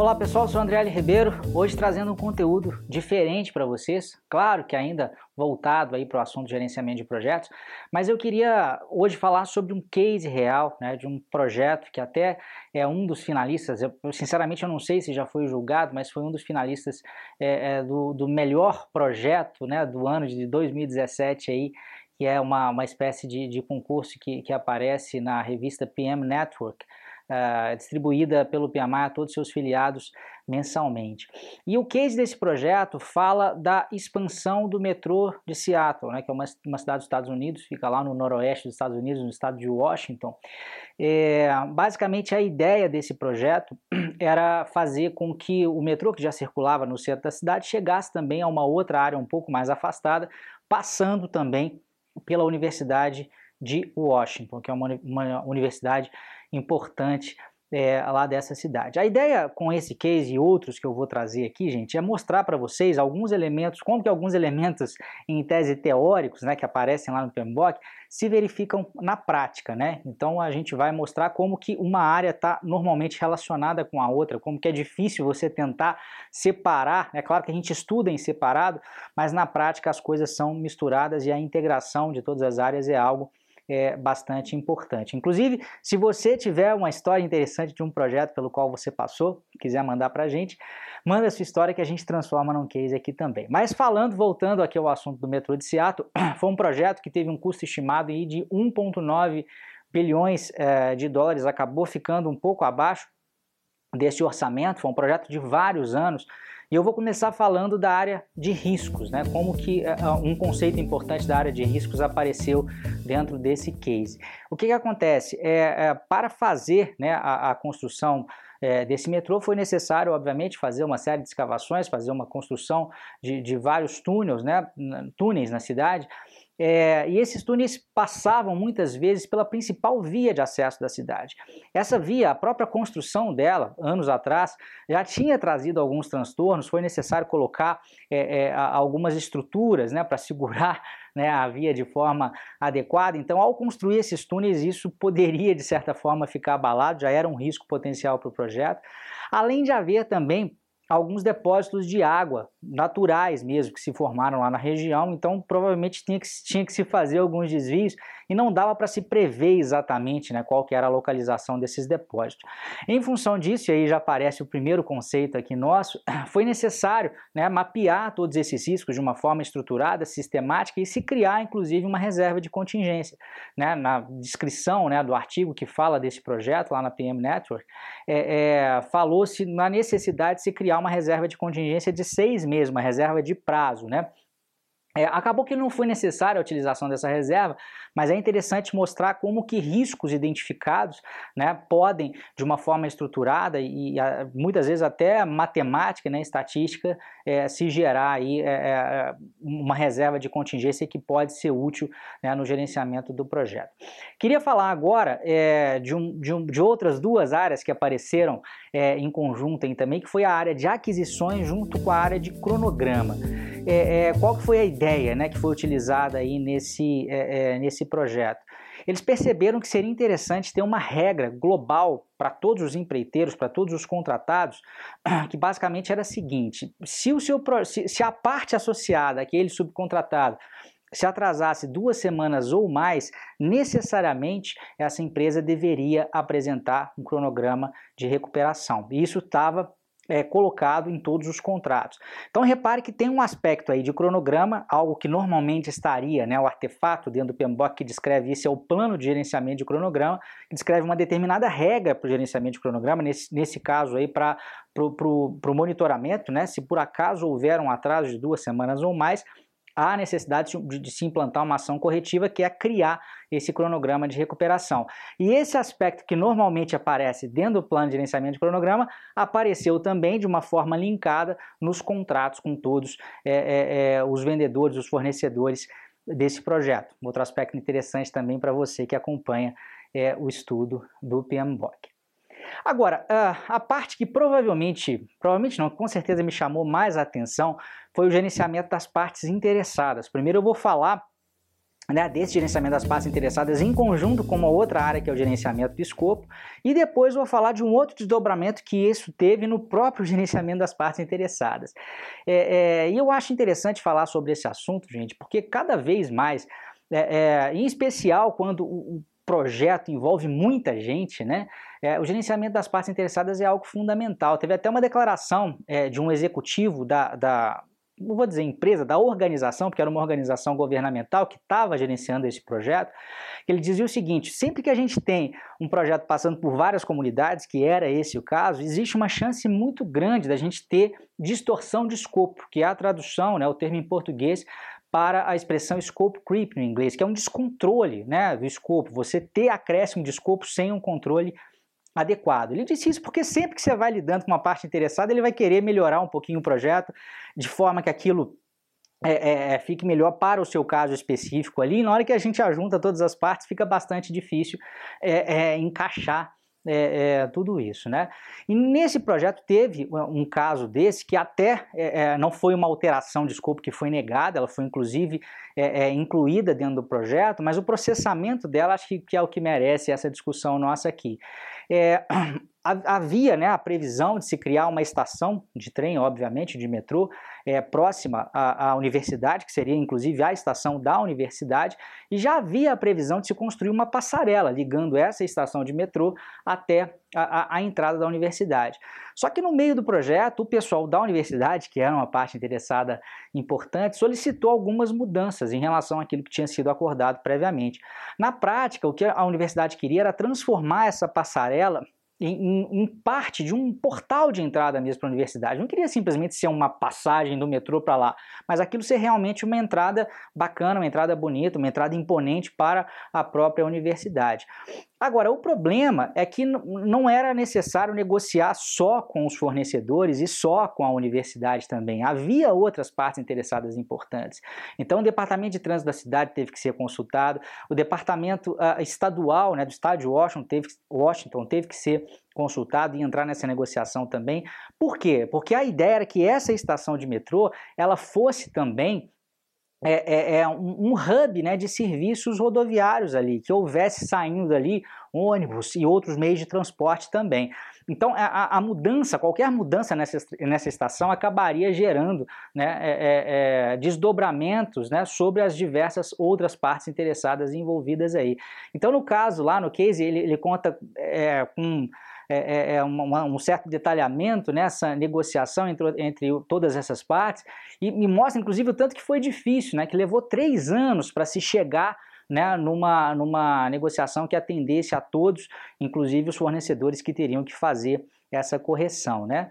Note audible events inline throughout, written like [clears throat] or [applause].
Olá pessoal, sou André L. Ribeiro, hoje trazendo um conteúdo diferente para vocês, claro que ainda voltado aí para o assunto de gerenciamento de projetos, mas eu queria hoje falar sobre um case real, né, de um projeto que até é um dos finalistas, eu, sinceramente eu não sei se já foi julgado, mas foi um dos finalistas é, é, do, do melhor projeto né, do ano de 2017 aí, que é uma, uma espécie de, de concurso que, que aparece na revista PM Network, uh, distribuída pelo PMA a todos os seus filiados mensalmente. E o case desse projeto fala da expansão do metrô de Seattle, né, que é uma, uma cidade dos Estados Unidos, fica lá no noroeste dos Estados Unidos, no estado de Washington. É, basicamente, a ideia desse projeto [clears throat] era fazer com que o metrô que já circulava no centro da cidade chegasse também a uma outra área um pouco mais afastada, passando também pela Universidade de Washington, que é uma, uma universidade importante é, lá dessa cidade. A ideia com esse case e outros que eu vou trazer aqui, gente, é mostrar para vocês alguns elementos, como que alguns elementos em tese teóricos, né, que aparecem lá no PMBOK, se verificam na prática, né? Então a gente vai mostrar como que uma área está normalmente relacionada com a outra, como que é difícil você tentar separar. É claro que a gente estuda em separado, mas na prática as coisas são misturadas e a integração de todas as áreas é algo é bastante importante. Inclusive, se você tiver uma história interessante de um projeto pelo qual você passou, quiser mandar para a gente, manda a sua história que a gente transforma num case aqui também. Mas falando, voltando aqui ao assunto do metrô de Seattle, [clears throat] foi um projeto que teve um custo estimado de 1,9 bilhões é, de dólares, acabou ficando um pouco abaixo desse orçamento, foi um projeto de vários anos, e eu vou começar falando da área de riscos, né? Como que uh, um conceito importante da área de riscos apareceu dentro desse case. O que, que acontece? É, é, para fazer né, a, a construção é, desse metrô foi necessário, obviamente, fazer uma série de escavações, fazer uma construção de, de vários túneis, né, túneis na cidade, é, e esses túneis passavam muitas vezes pela principal via de acesso da cidade. Essa via, a própria construção dela, anos atrás, já tinha trazido alguns transtornos, foi necessário colocar é, é, algumas estruturas né, [laughs] para segurar né, a via de forma adequada. Então, ao construir esses túneis, isso poderia, de certa forma, ficar abalado, já era um risco potencial para o projeto. Além de haver também alguns depósitos de água naturais mesmo que se formaram lá na região, então provavelmente tinha que, tinha que se fazer alguns desvios e não dava para se prever exatamente né, qual que era a localização desses depósitos. Em função disso, e aí já aparece o primeiro conceito aqui nosso, [clears throat] foi necessário né, mapear todos esses riscos de uma forma estruturada, sistemática e se criar inclusive uma reserva de contingência. Né, na descrição né, do artigo que fala desse projeto lá na PM Network, é, é, falou-se na necessidade de se criar uma reserva de contingência de seis meses, uma reserva de prazo, né? É, acabou que não foi necessária a utilização dessa reserva, mas é interessante mostrar como que riscos identificados né, podem, de uma forma estruturada e, e a, muitas vezes até matemática, né, estatística, é, se gerar aí, é, é uma reserva de contingência que pode ser útil né, no gerenciamento do projeto. Queria falar agora é, de, um, de, um, de, outras duas áreas que apareceram é, em conjunto também, que foi a área de aquisições junto com a área de cronograma é, é, qual que foi a ideia né, que foi utilizada aí nesse, é, é, nesse projeto? Eles perceberam que seria interessante ter uma regra global para todos os empreiteiros, para todos os contratados, [clears throat] que basicamente era a seguinte: se, o seu, se, se a parte associada, aquele subcontratado, se atrasasse duas semanas ou mais, necessariamente essa empresa deveria apresentar um cronograma de recuperação. E isso estava é, colocado em todos os contratos. Então repare que tem um aspecto aí de cronograma, algo que normalmente estaria, né, o artefato dentro do PMBOK que descreve isso é o plano de gerenciamento de cronograma, que descreve uma determinada regra para o gerenciamento de cronograma, nesse, nesse caso aí para o monitoramento, né, se por acaso houver um atraso de duas semanas ou mais, há necessidade de, de, se implantar uma ação corretiva que é criar esse cronograma de recuperação. E esse aspecto que normalmente aparece dentro do plano de gerenciamento de cronograma apareceu também de uma forma linkada nos contratos com todos é, é, é, os vendedores, os fornecedores desse projeto. Outro aspecto interessante também para você que acompanha é o estudo do PMBOK. Agora, a parte que provavelmente, provavelmente não, com certeza me chamou mais a atenção foi o gerenciamento das partes interessadas. Primeiro eu vou falar né, desse gerenciamento das partes interessadas em conjunto com uma outra área que é o gerenciamento do escopo, e depois vou falar de um outro desdobramento que isso teve no próprio [laughs] gerenciamento das partes interessadas. É, é, e eu acho interessante falar sobre esse assunto, gente, porque cada vez mais, é, é em especial quando o, o projeto envolve muita gente, né? É, o gerenciamento das partes interessadas é algo fundamental. Teve até uma declaração é, de um executivo da, da não vou dizer empresa, da organização, porque era uma organização governamental que estava gerenciando esse projeto, ele dizia o seguinte: sempre que a gente tem um projeto passando por várias comunidades, que era esse o caso, existe uma chance muito grande da gente ter distorção de escopo, que é a tradução, né, o termo em português, para a expressão scope creep no inglês, que é um descontrole né, do escopo, você ter acréscimo de escopo sem um controle adequado. Ele disse isso porque sempre que você vai lidando com uma parte interessada, ele vai querer melhorar um pouquinho o projeto, de forma que aquilo é, é, é, fique melhor para o seu caso específico ali. E na hora que a gente ajunta todas as partes, fica bastante difícil é, é encaixar é, é, tudo isso, né? E nesse projeto teve um caso desse que até é, é não foi uma alteração de escopo que foi negada, ela foi inclusive é, é, incluída dentro do projeto, mas o processamento dela acho que, que é o que merece essa discussão nossa aqui. Havia né, a previsão de se criar uma estação de trem, obviamente, de metrô, é, próxima à, à, universidade, que seria inclusive a estação da universidade, e já havia a previsão de se construir uma passarela ligando essa estação de metrô até a, a, a, entrada da universidade. Só que no meio do projeto, o pessoal da universidade, que era uma parte interessada importante, solicitou algumas mudanças em relação àquilo que tinha sido acordado previamente. Na prática, o que a universidade queria era transformar essa passarela em, em, parte de um portal de entrada mesmo para a universidade. Não queria simplesmente ser uma passagem do metrô para lá, mas aquilo ser realmente uma entrada bacana, uma entrada bonita, uma entrada imponente para a própria universidade. Agora, o problema é que não era necessário negociar só com os fornecedores e só com a universidade também. Havia outras partes interessadas importantes. Então, o Departamento de Trânsito da cidade teve que ser consultado, o Departamento uh, Estadual né, do Estado de Washington teve, Washington teve que ser consultado e entrar nessa negociação também. Por quê? Porque a ideia era que essa estação de metrô ela fosse também é, é, é um, um, hub né, de serviços rodoviários ali, que houvesse saindo dali ônibus e outros meios de transporte também. Então, a, a mudança, qualquer mudança nessa, nessa estação acabaria gerando né, é, é, é, desdobramentos né, sobre as diversas outras partes interessadas envolvidas aí. Então, no caso, lá no case, ele, ele conta é, com é, é, é um, um, certo detalhamento nessa negociação entre, entre todas essas partes e me mostra, inclusive, o tanto que foi difícil, né, que levou três anos para se chegar né, numa, numa negociação que atendesse a todos, inclusive os fornecedores que teriam que fazer essa correção. Né?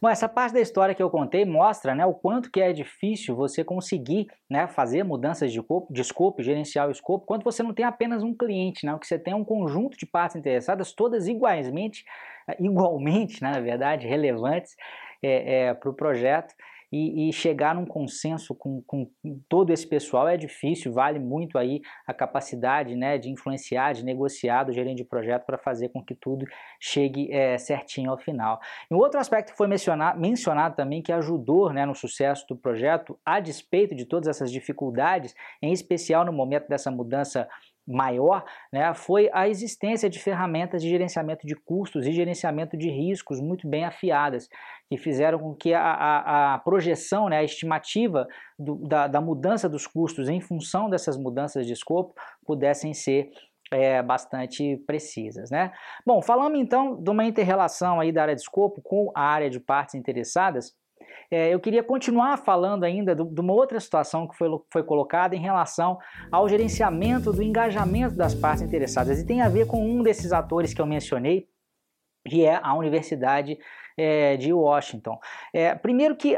Bom, essa parte da história que eu contei mostra né, o quanto que é difícil você conseguir né, fazer mudanças de, corpo, de escopo, gerenciar o escopo, quando você não tem apenas um cliente, né, que você tem é um conjunto de partes interessadas, todas igualmente, igualmente né, na verdade, relevantes é, é, para o projeto e, e chegar num consenso com, com, todo esse pessoal é difícil, vale muito aí a capacidade né, de influenciar, de negociar do gerente de projeto para fazer com que tudo chegue é, certinho ao final. E um outro aspecto que foi mencionado, mencionado também que ajudou né, no sucesso do projeto, a despeito de todas essas dificuldades, em especial no momento dessa mudança maior né, foi a existência de ferramentas de gerenciamento de custos e gerenciamento de riscos muito bem afiadas, que fizeram com que a, a, a projeção, né, a estimativa do, da, da mudança dos custos em função dessas mudanças de escopo pudessem ser é, bastante precisas, né? Bom, falando então de uma interrelação aí da área de escopo com a área de partes interessadas, é, eu queria continuar falando ainda do, de uma outra situação que foi, foi colocada em relação ao gerenciamento do engajamento das partes interessadas. E tem a ver com um desses atores que eu mencionei, que é a Universidade é, de Washington. É, primeiro que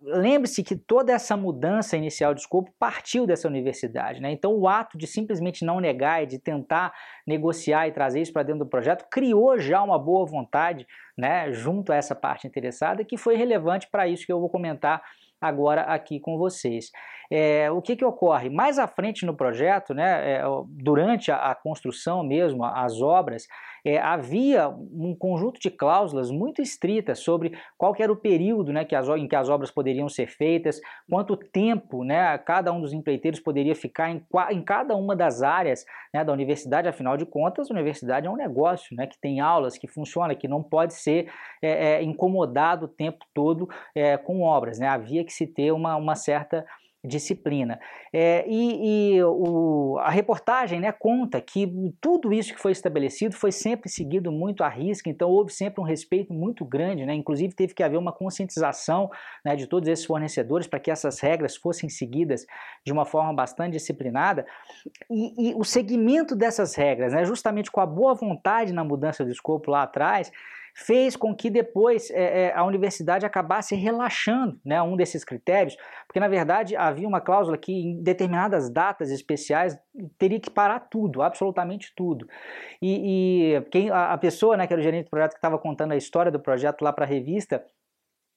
lembre-se que toda essa mudança inicial de escopo partiu dessa universidade, né? Então o ato de simplesmente não negar e de tentar negociar e trazer isso para dentro do projeto criou já uma boa vontade, né, junto a essa parte interessada que foi relevante para isso que eu vou comentar agora aqui com vocês. É, o que, que ocorre? Mais à frente no projeto, né, é, durante a, a, construção mesmo, as obras, é, havia um conjunto de cláusulas muito estritas sobre qual era o período né, que as, em que as obras poderiam ser feitas, quanto tempo né, cada um dos empreiteiros poderia ficar em, em cada uma das áreas né, da universidade, afinal de contas, a universidade é um negócio né, que tem aulas, que funciona, que não pode ser é, é, incomodado o tempo todo é, com obras. Né? Havia que se ter uma, uma certa disciplina. É, e, e o, a reportagem né, conta que tudo isso que foi estabelecido foi sempre seguido muito à risca, então houve sempre um respeito muito grande, né, inclusive teve que haver uma conscientização né, de todos esses fornecedores para que essas regras fossem seguidas de uma forma bastante disciplinada. E, e o seguimento dessas regras, né, justamente com a boa vontade na mudança do escopo lá atrás, fez com que depois é, é, a universidade acabasse relaxando né, um desses critérios, porque na verdade havia uma cláusula que em determinadas datas especiais teria que parar tudo, absolutamente tudo. E, e quem, a, a pessoa, né, que era o gerente do projeto que estava contando a história do projeto lá para a revista,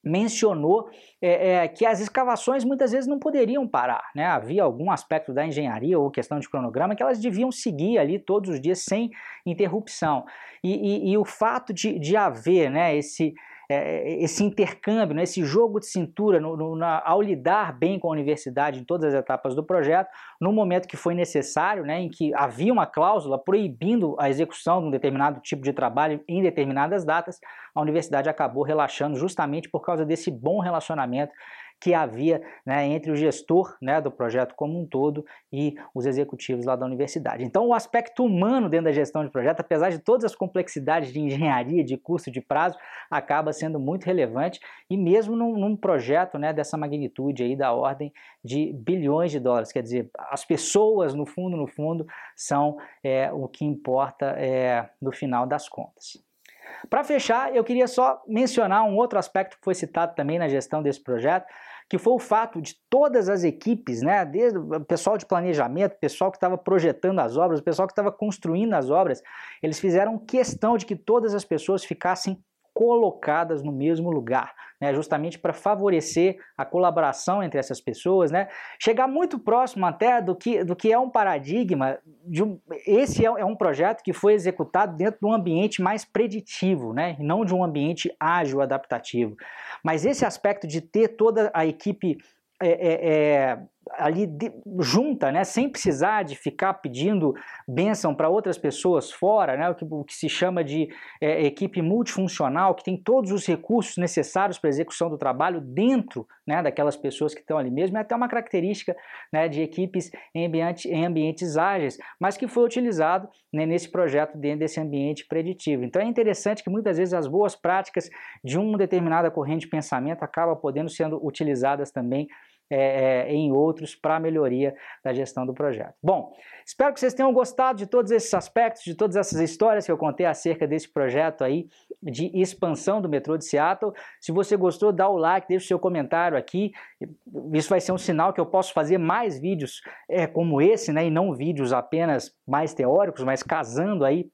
mencionou é, é, que as escavações muitas vezes não poderiam parar, né? Havia algum aspecto da engenharia ou questão de cronograma que elas deviam seguir ali todos os dias sem interrupção. E, e, e o fato de, de haver né, esse, é, esse intercâmbio, né, esse jogo de cintura no, no, na, ao lidar bem com a universidade em todas as etapas do projeto, no momento que foi necessário, né, em que havia uma cláusula proibindo a execução de um determinado tipo de trabalho em determinadas datas, a universidade acabou relaxando justamente por causa desse bom relacionamento que havia né, entre o gestor né, do projeto como um todo e os executivos lá da universidade. Então, o aspecto humano dentro da gestão de projeto, apesar de todas as complexidades de engenharia, de custo, de prazo, acaba sendo muito relevante e mesmo num, num projeto né, dessa magnitude aí da ordem de bilhões de dólares, quer dizer, as pessoas no fundo, no fundo, são é, o que importa é, no final das contas. Para fechar, eu queria só mencionar um outro aspecto que foi citado também na gestão desse projeto, que foi o fato de todas as equipes, né, desde o pessoal de planejamento, o pessoal que estava projetando as obras, o pessoal que estava construindo as obras, eles fizeram questão de que todas as pessoas ficassem colocadas no mesmo lugar, né, justamente para favorecer a colaboração entre essas pessoas, né, chegar muito próximo até do que, do que é um paradigma. Um, esse é, é um projeto que foi executado dentro de um ambiente mais preditivo, né, e não de um ambiente ágil, adaptativo. Mas esse aspecto de ter toda a equipe é, é, é, ali de, junta, né, sem precisar de ficar pedindo bênção para outras pessoas fora, né, o, que, o que se chama de é, equipe multifuncional, que tem todos os recursos necessários para a execução do trabalho dentro né, daquelas pessoas que estão ali mesmo, é até uma característica né, de equipes em, ambiente, em ambientes ágeis, mas que foi utilizado né, nesse projeto dentro desse ambiente preditivo. Então é interessante que muitas vezes as boas práticas de uma determinada corrente de pensamento acabam podendo sendo utilizadas também é, é, em outros para melhoria da gestão do projeto. Bom, espero que vocês tenham gostado de todos esses aspectos, de todas essas histórias que eu contei acerca desse projeto aí de expansão do metrô de Seattle. Se você gostou, dá o like, deixa o seu comentário aqui. Isso vai ser um sinal que eu posso fazer mais vídeos é, como esse, né, e não vídeos apenas mais teóricos, mas casando aí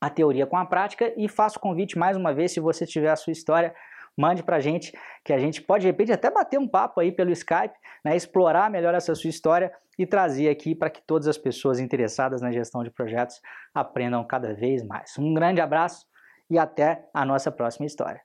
a teoria com a prática. E faço convite mais uma vez, se você tiver a sua história mande para a gente, que a gente pode de repente até bater um papo aí pelo Skype, né, explorar melhor essa sua história e trazer aqui para que todas as pessoas interessadas na gestão de projetos aprendam cada vez mais. Um grande abraço e até a nossa próxima história.